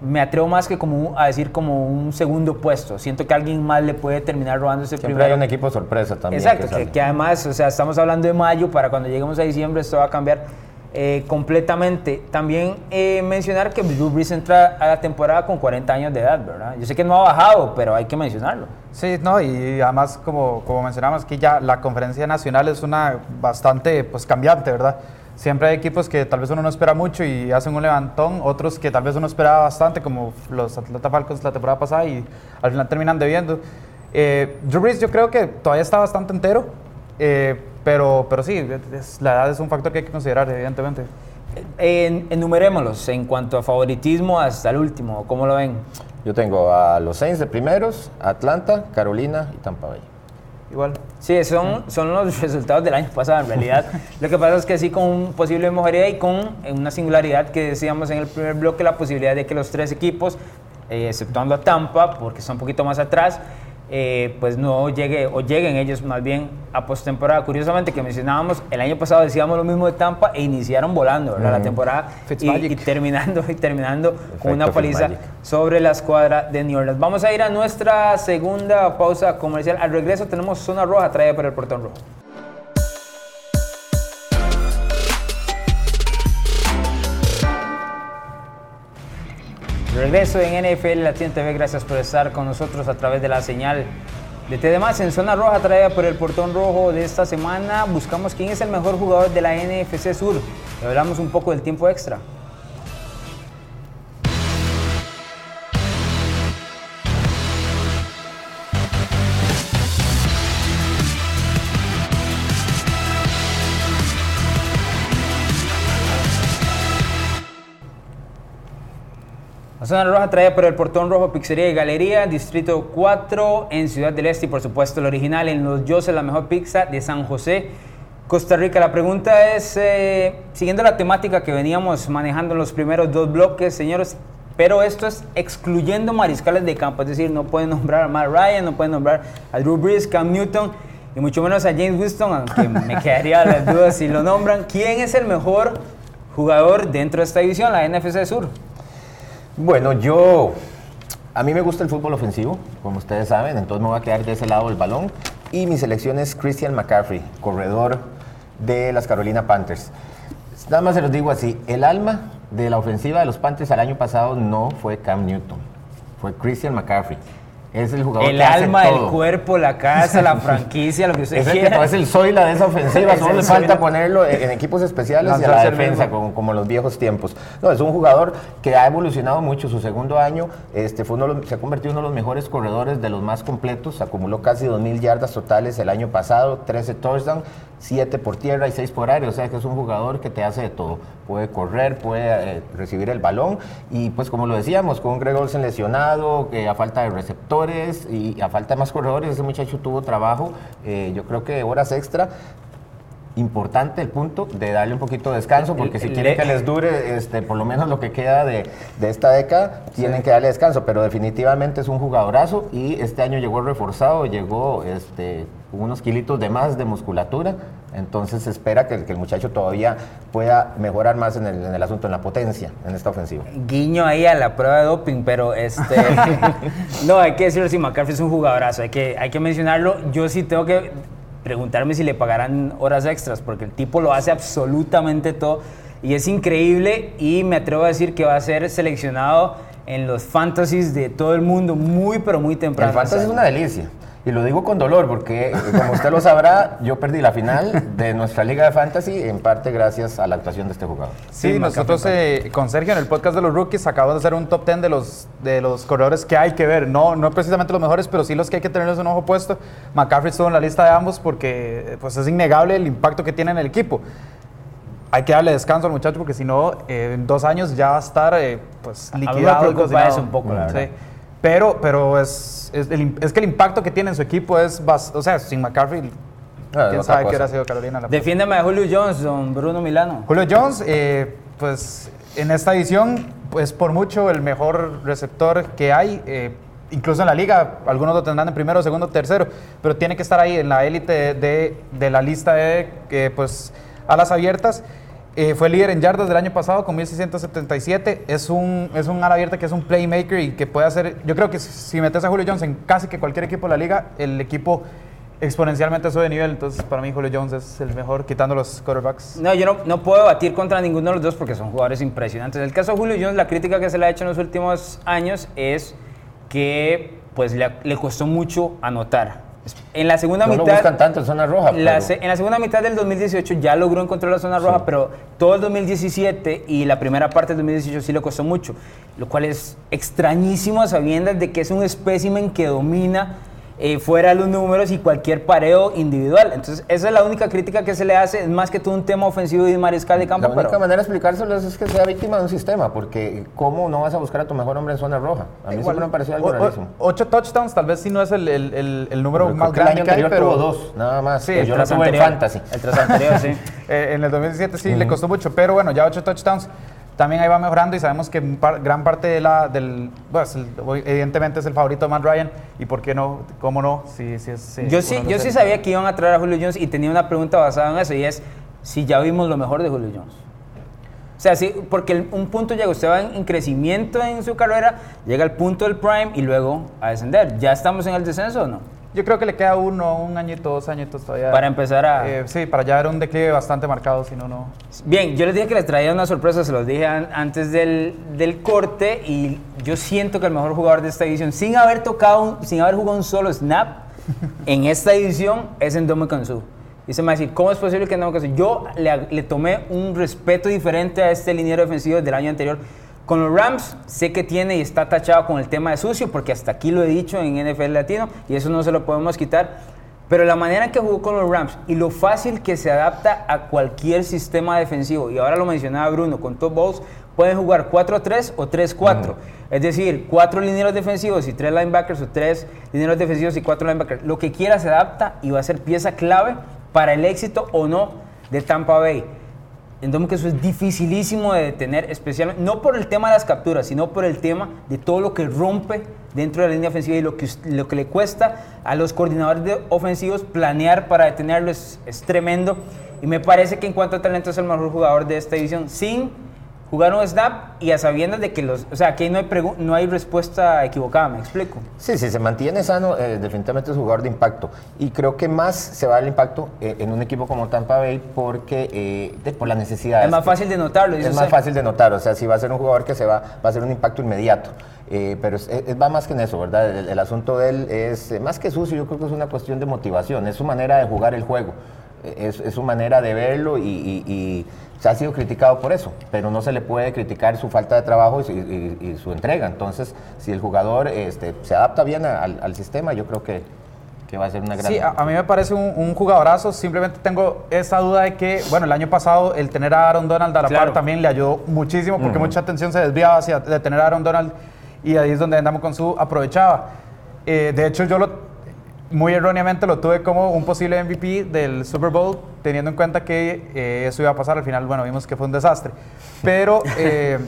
me atrevo más que como a decir como un segundo puesto. Siento que alguien más le puede terminar robando ese Siempre primero. hay un equipo sorpresa también. Exacto, que que, que además, o sea, estamos hablando de mayo, para cuando lleguemos a diciembre esto va a cambiar eh, completamente. También eh, mencionar que Drew Brees entra a la temporada con 40 años de edad, ¿verdad? Yo sé que no ha bajado, pero hay que mencionarlo. Sí, no, y además, como, como mencionamos, que ya la conferencia nacional es una bastante pues, cambiante, ¿verdad? Siempre hay equipos que tal vez uno no espera mucho y hacen un levantón, otros que tal vez uno esperaba bastante, como los Atlanta Falcons la temporada pasada y al final terminan debiendo. Eh, Drew Brees yo creo que todavía está bastante entero, eh, pero, pero sí, es- la edad es un factor que hay que considerar, evidentemente. En- enumerémoslos en cuanto a favoritismo hasta el último, ¿cómo lo ven? Yo tengo a los Saints de primeros, Atlanta, Carolina y Tampa Bay. Igual. Sí, son, son los resultados del año pasado en realidad. Lo que pasa es que sí con un posible mejoría y con una singularidad que decíamos en el primer bloque, la posibilidad de que los tres equipos, eh, exceptuando a Tampa, porque está un poquito más atrás, eh, pues no llegue, o lleguen ellos más bien a postemporada. Curiosamente que mencionábamos, el año pasado decíamos lo mismo de Tampa e iniciaron volando ¿verdad? la temporada y, terminando, y terminando con una paliza sobre la escuadra de New Orleans. Vamos a ir a nuestra segunda pausa comercial. Al regreso tenemos zona roja traída por el portón rojo. Regreso en NFL Latino TV. Gracias por estar con nosotros a través de la señal de TDMás en zona roja traída por el portón rojo de esta semana. Buscamos quién es el mejor jugador de la NFC Sur. Y hablamos un poco del tiempo extra. Zona roja trae por el Portón Rojo Pizzería y Galería, Distrito 4 en Ciudad del Este y por supuesto el original en Los Yoses, la mejor pizza de San José, Costa Rica. La pregunta es, eh, siguiendo la temática que veníamos manejando en los primeros dos bloques, señores, pero esto es excluyendo mariscales de campo, es decir, no pueden nombrar a Matt Ryan, no pueden nombrar a Drew Brees, Cam Newton y mucho menos a James Winston, aunque me quedaría las dudas si lo nombran. ¿Quién es el mejor jugador dentro de esta división, la NFC Sur? Bueno, yo. A mí me gusta el fútbol ofensivo, como ustedes saben, entonces me voy a quedar de ese lado del balón. Y mi selección es Christian McCaffrey, corredor de las Carolina Panthers. Nada más se los digo así: el alma de la ofensiva de los Panthers al año pasado no fue Cam Newton, fue Christian McCaffrey. Es el jugador El que hace alma, el todo. cuerpo, la casa, la franquicia, lo que usted Es el, que quiera. es el Zoila de esa ofensiva, solo el le falta ponerlo en, equipos especiales y a la el defensa, como, los viejos tiempos. No, es un jugador que ha evolucionado mucho. Su segundo año este, fue uno se ha convertido en uno de los mejores corredores, de los más completos. Acumuló casi 2.000 yardas totales el año pasado, 13 touchdowns, 7 por tierra y 6 por aire. O sea que es un jugador que te hace de todo. Puede correr, puede eh, recibir el balón y pues como lo decíamos, con Greg Olsen lesionado, que a falta de receptores y a falta de más corredores, ese muchacho tuvo trabajo, eh, yo creo que horas extra. Importante el punto de darle un poquito de descanso, porque si quieren el- que les dure este, por lo menos lo que queda de, de esta década, tienen que darle descanso, pero definitivamente es un jugadorazo y este año llegó reforzado, llegó este, unos kilitos de más de musculatura, entonces se espera que, que el muchacho todavía pueda mejorar más en el, en el asunto, en la potencia, en esta ofensiva. Guiño ahí a la prueba de doping, pero este. no, hay que decirlo, si McCaffrey es un jugadorazo, hay que, hay que mencionarlo. Yo sí tengo que preguntarme si le pagarán horas extras, porque el tipo lo hace absolutamente todo y es increíble. Y me atrevo a decir que va a ser seleccionado en los fantasies de todo el mundo muy, pero muy temprano. El fantasy es una delicia. Y lo digo con dolor porque, eh, como usted lo sabrá, yo perdí la final de nuestra liga de fantasy, en parte gracias a la actuación de este jugador. Sí, Sí, nosotros eh, con Sergio en el podcast de los rookies acabamos de hacer un top 10 de los, de los corredores que hay que ver. No, no precisamente los mejores, pero sí los que hay que tenerles un ojo puesto. McCaffrey estuvo en la lista de ambos porque eh, pues, es innegable el impacto que tiene en el equipo. Hay que darle descanso al muchacho porque si no, eh, en dos años ya va a estar eh, pues, A mí me liquidado. preocupa eso un poco, la Sí. Pero, pero es, es, el es que el impacto que tiene en su equipo es, bas- o sea, sin McCaffrey, Ah, quién sabe qué hubiera sido Carolina. la Defiéndeme a Julio Jones, don Bruno Milano. Julio Jones, eh, pues en esta edición, pues por mucho el mejor receptor que hay, eh, incluso en la liga, algunos lo tendrán en primero, segundo, tercero, pero tiene que estar ahí en la élite de, de la lista de eh, pues, alas abiertas. Eh, fue líder en yardas del año pasado con 1677. Es un, es un ala abierta que es un playmaker y que puede hacer. Yo creo que si- metes a Julio Jones en casi que cualquier equipo de la liga, el equipo exponencialmente sube de nivel. Entonces, para mí, Julio Jones es el mejor, quitando los quarterbacks. No, yo no, no puedo batir contra ninguno de los dos porque son jugadores impresionantes. En el caso de Julio Jones, la crítica que se le ha hecho en los últimos años es que pues, le, le costó mucho anotar. En la segunda No mitad... buscan tanto en zona roja. La pero- en la segunda mitad del 2018 ya logró encontrar la zona roja, pero todo el 2017 y la primera parte del 2018 sí le costó mucho, lo cual es extrañísimo a sabiendas de que es un espécimen que domina eh, fuera de los números y cualquier pareo individual. Entonces, esa es la única crítica que se le hace, es más que todo un tema ofensivo y de mariscal de campo. La única pero- manera de explicárselo es que sea víctima de un sistema, porque ¿cómo no vas a buscar a tu mejor hombre en zona roja? A mí siempre me pareció algo O- o- rarísimo. Ocho touchdowns, tal vez sí no es el, el- el- el número Creo más que el grande año que hay, anterior pero tuvo dos, nada más. Sí, el yo tuve en anterior. fantasy. El tras anterior, sí. eh, en el 2017 sí le costó mucho, pero bueno, ya ocho touchdowns. También ahí va mejorando y sabemos que par- gran parte de la, del, pues, evidentemente es el favorito de Matt Ryan y por qué no, cómo no, si, si es... eh, Yo sí, yo sí sabía que iban a traer a Julio Jones y tenía una pregunta basada en eso y es si ya vimos lo mejor de Julio Jones. O sea, sí, porque el- un punto llega, usted va en, en crecimiento en su carrera, llega al punto del prime y luego a descender. ¿Ya estamos en el descenso o no? Yo creo que le queda uno, un añito, dos añitos todavía. Para empezar a- Eh, sí, para ya ver un declive bastante marcado, si no, no... Bien, yo les dije que les traía una sorpresa, se los dije an- antes del, del corte y yo siento que el mejor jugador de esta edición, sin haber tocado, un- sin haber jugado un solo snap en esta edición, es Endome Kansu. Y se me va a decir, ¿cómo es posible que Kansu? Yo le, le tomé un respeto diferente a este liniero defensivo del año anterior. Con los Rams sé que tiene y está tachado con el tema de sucio, porque hasta aquí lo he dicho en NFL Latino y eso no se lo podemos quitar. Pero la manera en que jugó con los Rams y lo fácil que se adapta a cualquier sistema defensivo, y ahora lo mencionaba Bruno, con Top Balls pueden jugar 4-3 o 3-4. Es decir, cuatro lineros defensivos y tres linebackers o tres lineros defensivos y cuatro linebackers. Lo que quiera se adapta y va a ser pieza clave para el éxito o no de Tampa Bay. Entonces que eso es dificilísimo de detener, especialmente, no por el tema de las capturas, sino por el tema de todo lo que rompe dentro de la línea ofensiva y lo que, lo que le cuesta a los coordinadores de ofensivos planear para detenerlo es, es tremendo. Y me parece que en cuanto a talento es el mejor jugador de esta división, sin jugar un snap y a sabiendas de que los, o sea, aquí no hay, no hay respuesta equivocada, me explico. Sí, si se mantiene sano, eh, definitivamente es un jugador de impacto. Y creo que más se va el impacto eh, en un equipo como Tampa Bay porque eh, por la necesidad. Es más fácil de notarlo. Es más fácil de notar, o sea, si va a ser un jugador que se va, va a ser un impacto inmediato. pero va más que en eso, ¿verdad? El, asunto de él es más que sucio, yo creo que es una cuestión de motivación, es su manera de jugar el juego, es, es su manera de verlo y se ha sido criticado por eso, pero no se le puede criticar su falta de trabajo y, su entrega. Entonces, si el jugador este, se adapta bien al, sistema, yo creo que, que, va a ser una gran... Sí, a, mí me parece un, jugadorazo. Simplemente tengo esa duda de que, bueno, el año pasado el tener a Aaron Donald a la par también le ayudó muchísimo porque mucha atención se desviaba hacia de tener a Aaron Donald y ahí es donde andamos con su aprovechaba. Eh, de hecho, yo lo muy erróneamente lo tuve como un posible MVP del Super Bowl, teniendo en cuenta que eh, eso iba a pasar. Al final, bueno, vimos que fue un desastre. Pero. Eh,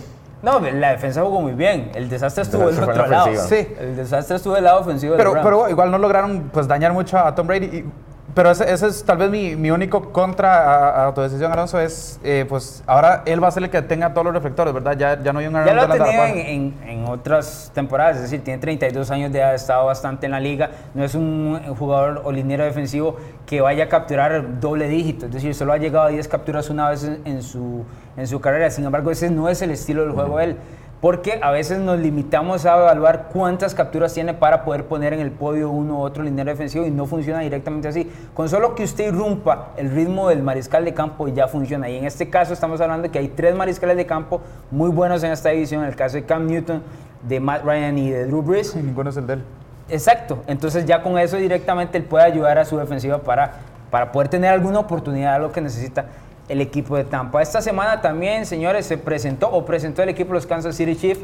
no, la defensa jugó muy bien. El desastre estuvo del otro lado. Sí. El desastre estuvo del lado ofensivo. Pero, pero igual no lograron pues, dañar mucho a Tom Brady. Y pero ese, es tal vez mi, mi único contra a, tu decisión, Alonso, es, eh, pues ahora él va a ser el que tenga todos los reflectores, ¿verdad? Ya, ya no hay un Ya lo tenía en, en, otras temporadas, es decir, tiene 32 años de edad, ha estado bastante en la liga, no es un jugador o liniero defensivo que vaya a capturar doble dígito, es decir, solo ha llegado a 10 capturas una vez en, su, en su carrera, sin embargo, ese no es el estilo del juego de él porque a veces nos limitamos a evaluar cuántas capturas tiene para poder poner en el podio uno u otro liniero defensivo y no funciona directamente así. Con solo que usted irrumpa el ritmo del mariscal de campo ya funciona. Y en este caso estamos hablando de que hay tres mariscales de campo muy buenos en esta división, en el caso de Cam Newton, de Matt Ryan y de Drew Brees. Y ninguno es el de él. Exacto, entonces ya con eso directamente él puede ayudar a su defensiva para, para poder tener alguna oportunidad, lo que necesita el equipo de Tampa. Esta semana también, señores, se presentó o presentó el equipo de los Kansas City Chiefs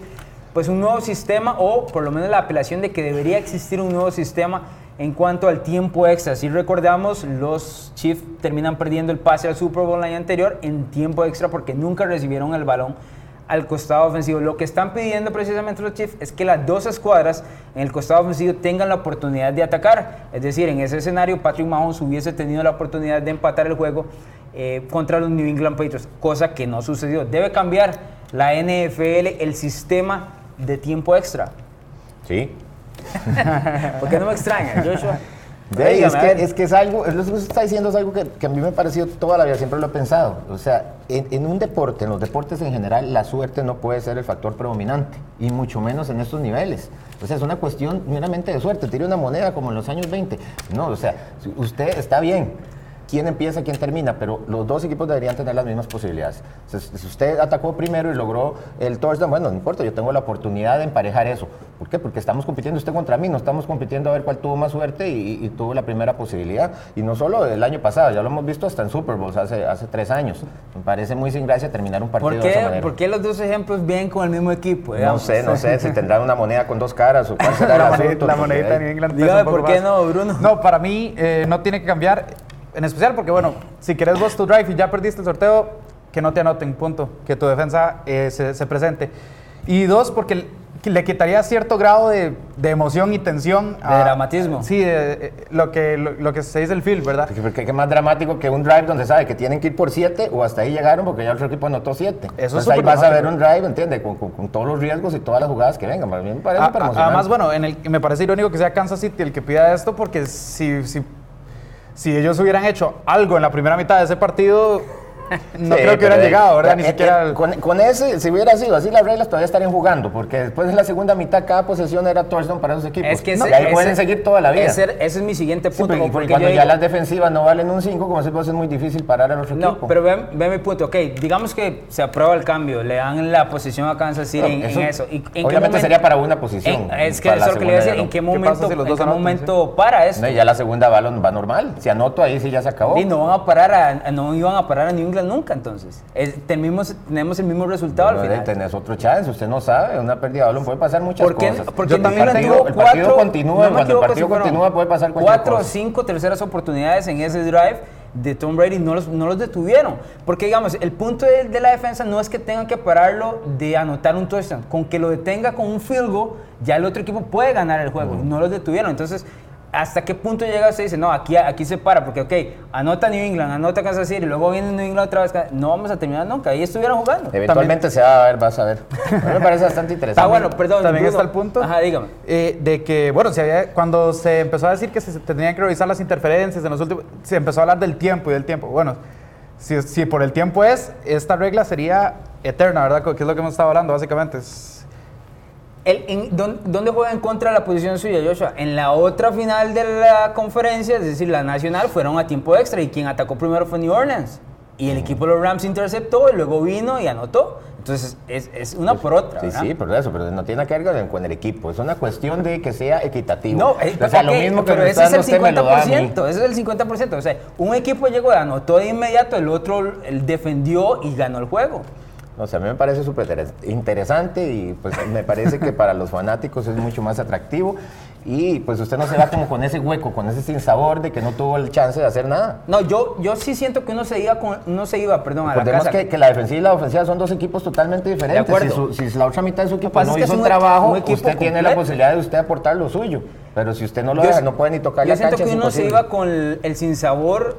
pues un nuevo sistema o por lo menos la apelación de que debería existir un nuevo sistema en cuanto al tiempo extra. Si recordamos, los Chiefs terminan perdiendo el pase al Super Bowl el año anterior en tiempo extra porque nunca recibieron el balón al costado ofensivo. Lo que están pidiendo precisamente los Chiefs es que las dos escuadras en el costado ofensivo tengan la oportunidad de atacar. Es decir, en ese escenario Patrick Mahomes hubiese tenido la oportunidad de empatar el juego eh, contra los New England Patriots, cosa que no sucedió. Debe cambiar la NFL el sistema de tiempo extra. Sí. ¿Por qué no me extraña, Joshua? es, que, es, que, es algo, lo que usted está diciendo es algo que, que, a mí me ha parecido toda la vida, siempre lo he pensado. O sea, en, en, un deporte, en los deportes en general, la suerte no puede ser el factor predominante, y mucho menos en estos niveles. O sea, es una cuestión meramente de suerte. Tire una moneda como en los años 20. No, o sea, usted está bien, quién empieza, quién termina, pero los dos equipos deberían tener las mismas posibilidades. si usted atacó primero y logró el touchdown, bueno, no importa, yo tengo la oportunidad de emparejar eso. ¿Por qué? Porque estamos compitiendo usted contra mí, no estamos compitiendo a ver cuál tuvo más suerte y, tuvo la primera posibilidad. Y no solo el año pasado, ya lo hemos visto hasta en Super Bowls hace, hace tres años. Me parece muy sin gracia terminar un partido ¿Por qué, de esa manera. ¿Por qué los dos ejemplos vienen con el mismo equipo? No sé, no sé, si tendrán una moneda con dos caras o cuál será la, moneda, la monedita en Inglaterra. Dígame por qué no, Bruno. No, para mí eh, no tiene que cambiar en especial porque, bueno, si quieres vos tu drive y ya perdiste el sorteo, que no te anoten, punto. Que tu defensa eh, se, presente. Y dos, porque le quitaría cierto grado de, emoción y tensión. De dramatismo. Sí, lo, que, lo, que se dice el field, ¿verdad? Porque, qué más dramático que un drive donde sabe que tienen que ir por siete o hasta ahí llegaron porque ya el otro equipo anotó siete. Eso es ahí vas a ver un drive, ¿entiendes? Con, todos los riesgos y todas las jugadas que vengan. A mí me parece Además, bueno, en el, me parece irónico que sea Kansas City el que pida esto porque si, si si ellos hubieran hecho algo en la primera mitad de ese partido, no Sí, creo que hubieran llegado, ¿verdad? Ni eh, siquiera... eh, con, con ese, si hubiera sido así las reglas, todavía estarían jugando, porque después de la segunda mitad cada posesión era touchdown para esos equipos. Es que y ese- ahí ese- pueden seguir toda la vida. Ese, ese es mi siguiente Sí, punto. y- porque cuando ya digo- las defensivas no valen un 5, como se puede es muy difícil parar al otro No, equipo. pero ve, ve mi punto. Ok, digamos que se aprueba el cambio, le dan la posición a Kansas City No, en, en eso. ¿Y en qué obviamente momento- sería para una posición. en- es que eso es lo que le iba a decir. ¿En no. qué momento, si los en qué momento para? No, y ya la segunda va, va normal. Si anoto ahí, sí ya se acabó. Y no van a parar a, no iban a parar a New Nunca entonces. Es- tenemos, tenemos el mismo resultado Bueno, al final. tenés otro chance, usted no sabe, una pérdida de balón puede pasar muchas ¿Por qué? cosas. Porque el partido, el partido cuatro- continúa, no cuando el partido continúa puede pasar cualquier Cuatro o cinco terceras oportunidades en ese drive de Tom Brady no los, no los detuvieron. Porque, digamos, el punto de, de la defensa no es que tengan que pararlo de anotar un touchdown. Con que lo detenga con un field goal, ya el otro equipo puede ganar el juego. No los detuvieron. Entonces, ¿hasta qué punto llega usted y dice, no, aquí, aquí se para? Porque, ok, anota New England, anota Kansas City, luego viene New England otra vez. No vamos a terminar nunca. Ahí estuvieron jugando. Eventualmente se va a ver, vas a ver. A mí me parece bastante interesante. Ah, bueno, perdón. También Bruno. está el punto Ajá, dígame. eh, de que, bueno, si había- cuando se empezó a decir que se tendrían que revisar las interferencias en los últimos, se empezó a hablar del tiempo y del tiempo. Bueno, si, si por el tiempo es, esta regla sería eterna, ¿verdad? Que es lo que hemos estado hablando, básicamente. Es- El- en- ¿dónde, dónde juega en contra la posición suya, Joshua? En la otra final de la conferencia, es decir, la nacional, fueron a tiempo extra y quien atacó primero fue New Orleans. Y el equipo de los Rams interceptó y luego vino y anotó. Entonces, es, es una por otra. Sí, ¿verdad? sí, por eso, pero no tiene que ver con el, con el equipo. Es una cuestión de que sea equitativo. No, eh, o sea, lo ok, mismo que pero ese es el dando usted me lo da a mí. 50%, ese es el 50%. O sea, un equipo llegó, anotó de inmediato, el otro él defendió y ganó el juego. O sea, a mí me parece súper interes- interesante y pues me parece que para los fanáticos es mucho más atractivo y pues usted no se va como con ese hueco, con ese sinsabor de que no tuvo el chance de hacer nada. No, yo, yo sí siento que uno se iba, con, uno se iba perdón, a la casa. que, que la defensiva y la ofensiva son dos equipos totalmente diferentes. acuerdo. Si, su- si la otra mitad de su equipo no es que hizo es un equi- trabajo, equipo usted tiene la posibilidad de usted aportar lo suyo. Pero si usted no lo Yo- deja, no puede ni tocar Yo la siento cancha, que es uno se iba con el, el sinsabor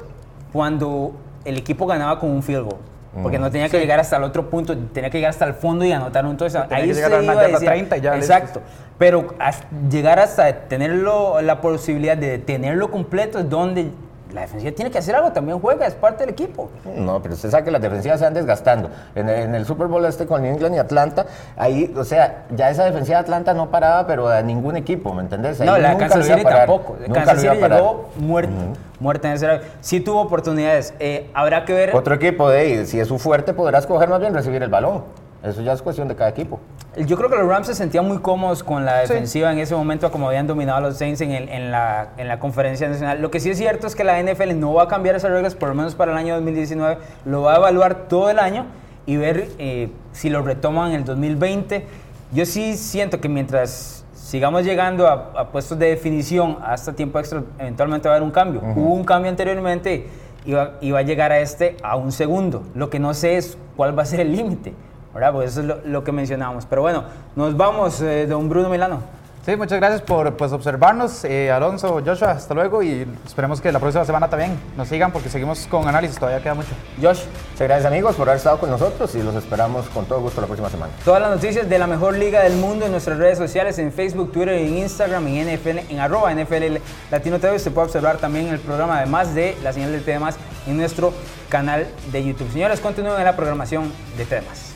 cuando el equipo ganaba con un field goal. Porque no tenía que llegar hasta el otro punto, tenía que llegar hasta el fondo y anotar un touchdown. tenía Ahí que se llegar a una iba a decir- 30 y ya, Exacto. Pero hasta llegar hasta tenerlo, la posibilidad de tenerlo completo es donde la defensiva tiene que hacer algo, también juega, es parte del equipo. No, pero usted sabe que las defensivas se van desgastando. En el, en el Super Bowl este con New England y Atlanta, ahí, o sea, ya esa defensiva de Atlanta no paraba, pero a ningún equipo, ¿me entendés? Ahí No, la nunca Kansas City tampoco. Nunca Kansas City llegó muerta, muerta en ese. Sí tuvo oportunidades. Eh, habrá que ver. Otro equipo de ahí, si es su fuerte, podrás coger más bien recibir el balón. Eso ya es cuestión de cada equipo. Yo creo que los Rams se sentían muy cómodos con la defensiva en ese momento, como habían dominado a los Saints en, el- en la, en la conferencia nacional. Lo que sí es cierto es que la NFL no va a cambiar esas reglas, por lo menos para el año 2019. Lo va a evaluar todo el año y ver eh, si lo retoman en el 2020. Yo sí siento que mientras sigamos llegando a, a puestos de definición hasta tiempo extra, eventualmente va a haber un cambio. Hubo un cambio anteriormente y va, y va a llegar a este a un segundo. Lo que no sé es cuál va a ser el límite. ¿Verdad? Pues eso es lo, lo que mencionábamos. Pero bueno, nos vamos, eh, don Bruno Milano. Sí, muchas gracias por pues, observarnos, eh, Alonso, Joshua, hasta luego y esperemos que la próxima semana también nos sigan porque seguimos con análisis, todavía queda mucho. Josh, Muchas gracias amigos por haber estado con nosotros y los esperamos con todo gusto la próxima semana. todas las noticias de la mejor liga del mundo en nuestras redes sociales, en Facebook, Twitter, en Instagram, en NFL, en arroba NFL Latino TV. Se puede observar también el programa, además de la señal de TV+, en nuestro canal de YouTube. Señores, continúen en la programación de TV+.